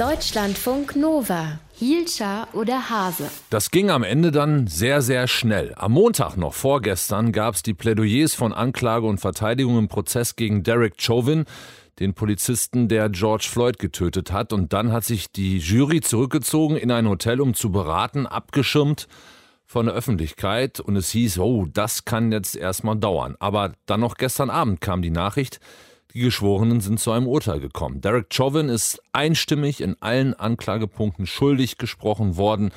Deutschlandfunk Nova. Hielscher oder Hase? Das ging am Ende dann sehr, sehr schnell. Am Montag noch vorgestern gab es die Plädoyers von Anklage und Verteidigung im Prozess gegen Derek Chauvin, den Polizisten, der George Floyd getötet hat. Und dann hat sich die Jury zurückgezogen in ein Hotel, um zu beraten, abgeschirmt von der Öffentlichkeit. Und es hieß, oh, das kann jetzt erstmal dauern. Aber dann noch gestern Abend kam die Nachricht, die Geschworenen sind zu einem Urteil gekommen. Derek Chauvin ist einstimmig in allen Anklagepunkten schuldig gesprochen worden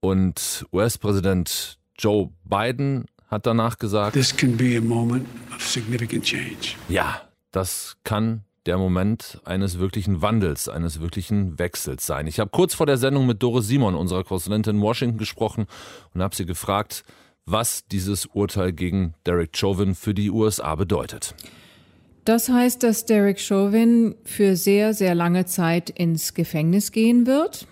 und US-Präsident Joe Biden hat danach gesagt, Ja, das kann der Moment eines wirklichen Wandels, eines wirklichen Wechsels sein. Ich habe kurz vor der Sendung mit Doris Simon, unserer Korrespondentin in Washington, gesprochen und habe sie gefragt, was dieses Urteil gegen Derek Chauvin für die USA bedeutet. Das heißt, dass Derek Chauvin für sehr, sehr lange Zeit ins Gefängnis gehen wird.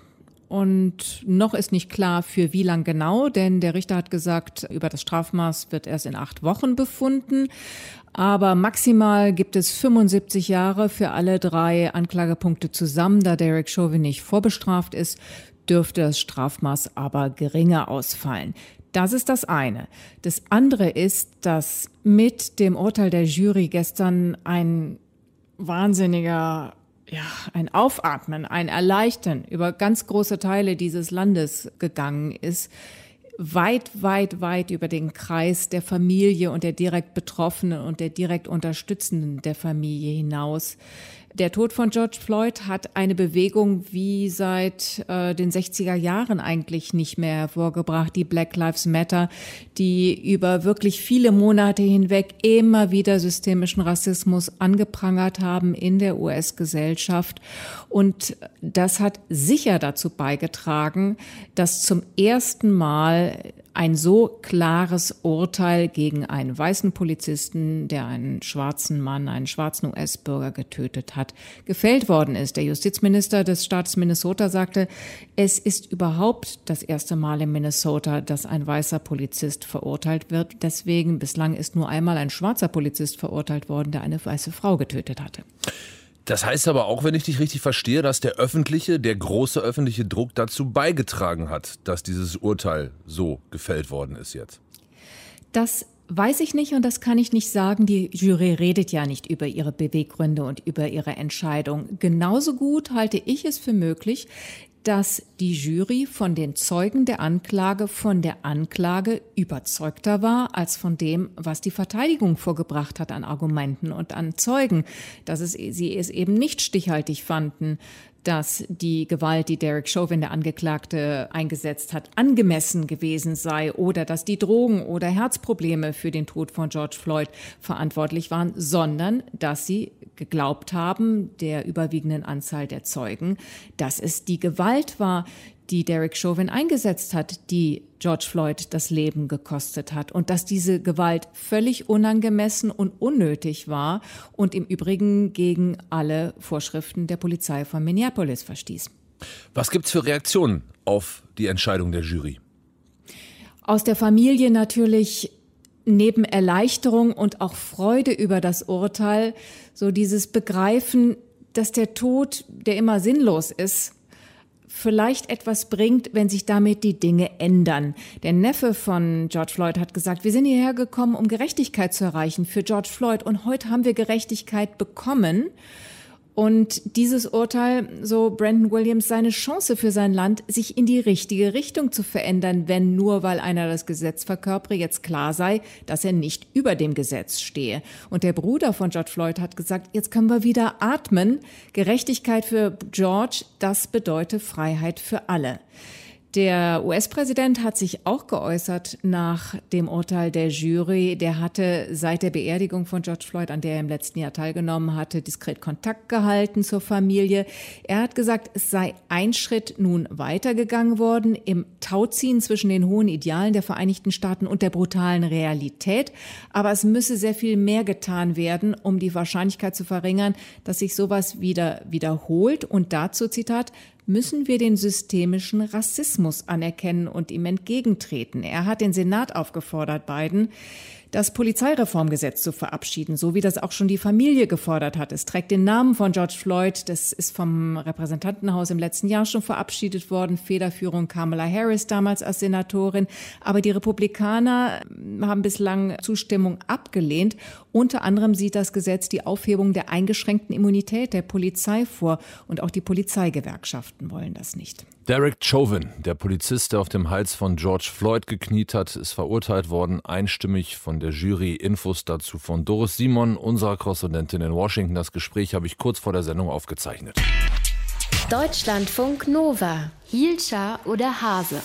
Und noch ist nicht klar, für wie lang genau, denn der Richter hat gesagt, über das Strafmaß wird erst in acht Wochen befunden. Aber maximal gibt es 75 Jahre für alle drei Anklagepunkte zusammen. Da Derek Chauvin nicht vorbestraft ist, dürfte das Strafmaß aber geringer ausfallen. Das ist das eine. Das andere ist, dass mit dem Urteil der Jury gestern ein wahnsinniger, ja, ein Aufatmen, ein Erleichtern über ganz große Teile dieses Landes gegangen ist. Weit, weit, weit über den Kreis der Familie und der direkt Betroffenen und der direkt Unterstützenden der Familie hinaus. Der Tod von George Floyd hat eine Bewegung wie seit äh, den 60er Jahren eigentlich nicht mehr hervorgebracht, die Black Lives Matter, die über wirklich viele Monate hinweg immer wieder systemischen Rassismus angeprangert haben in der US-Gesellschaft. Und das hat sicher dazu beigetragen, dass zum ersten Mal ein so klares Urteil gegen einen weißen Polizisten, der einen schwarzen Mann, einen schwarzen US-Bürger getötet hat, gefällt worden ist. Der Justizminister des Staates Minnesota sagte, es ist überhaupt das erste Mal in Minnesota, dass ein weißer Polizist verurteilt wird. Deswegen bislang ist nur einmal ein schwarzer Polizist verurteilt worden, der eine weiße Frau getötet hatte. Das heißt aber auch, wenn ich dich richtig verstehe, dass der öffentliche, der große öffentliche Druck dazu beigetragen hat, dass dieses Urteil so gefällt worden ist jetzt. Das weiß ich nicht und das kann ich nicht sagen. Die Jury redet ja nicht über ihre Beweggründe und über ihre Entscheidung. Genauso gut halte ich es für möglich, dass die Jury von den Zeugen der Anklage von der Anklage überzeugter war als von dem, was die Verteidigung vorgebracht hat an Argumenten und an Zeugen, dass es, sie es eben nicht stichhaltig fanden, dass die Gewalt, die Derek Chauvin, der Angeklagte, eingesetzt hat, angemessen gewesen sei oder dass die Drogen oder Herzprobleme für den Tod von George Floyd verantwortlich waren, sondern dass sie geglaubt haben, der überwiegenden Anzahl der Zeugen, dass es die Gewalt war, die Derek Chauvin eingesetzt hat, die George Floyd das Leben gekostet hat und dass diese Gewalt völlig unangemessen und unnötig war und im Übrigen gegen alle Vorschriften der Polizei von Minneapolis verstieß. Was gibt's für Reaktionen auf die Entscheidung der Jury? Aus der Familie natürlich neben Erleichterung und auch Freude über das Urteil so dieses Begreifen, dass der Tod, der immer sinnlos ist, vielleicht etwas bringt, wenn sich damit die Dinge ändern. Der Neffe von George Floyd hat gesagt, wir sind hierher gekommen, um Gerechtigkeit zu erreichen für George Floyd und heute haben wir Gerechtigkeit bekommen. Und dieses Urteil, so Brandon Williams, seine Chance für sein Land, sich in die richtige Richtung zu verändern, wenn nur weil einer das Gesetz verkörpere, jetzt klar sei, dass er nicht über dem Gesetz stehe. Und der Bruder von George Floyd hat gesagt, jetzt können wir wieder atmen. Gerechtigkeit für George, das bedeutet Freiheit für alle. Der US-Präsident hat sich auch geäußert nach dem Urteil der Jury. Der hatte seit der Beerdigung von George Floyd, an der er im letzten Jahr teilgenommen hatte, diskret Kontakt gehalten zur Familie. Er hat gesagt, es sei ein Schritt nun weitergegangen worden im Tauziehen zwischen den hohen Idealen der Vereinigten Staaten und der brutalen Realität. Aber es müsse sehr viel mehr getan werden, um die Wahrscheinlichkeit zu verringern, dass sich sowas wieder wiederholt. Und dazu, Zitat, müssen wir den systemischen Rassismus anerkennen und ihm entgegentreten. Er hat den Senat aufgefordert, Biden, das Polizeireformgesetz zu verabschieden, so wie das auch schon die Familie gefordert hat. Es trägt den Namen von George Floyd. Das ist vom Repräsentantenhaus im letzten Jahr schon verabschiedet worden. Federführung Kamala Harris damals als Senatorin. Aber die Republikaner haben bislang Zustimmung abgelehnt. Unter anderem sieht das Gesetz die Aufhebung der eingeschränkten Immunität der Polizei vor. Und auch die Polizeigewerkschaften wollen das nicht. Derek Chauvin, der Polizist, der auf dem Hals von George Floyd gekniet hat, ist verurteilt worden, einstimmig von der Jury. Infos dazu von Doris Simon, unserer Korrespondentin in Washington. Das Gespräch habe ich kurz vor der Sendung aufgezeichnet. Deutschlandfunk Nova, Hielscher oder Hase.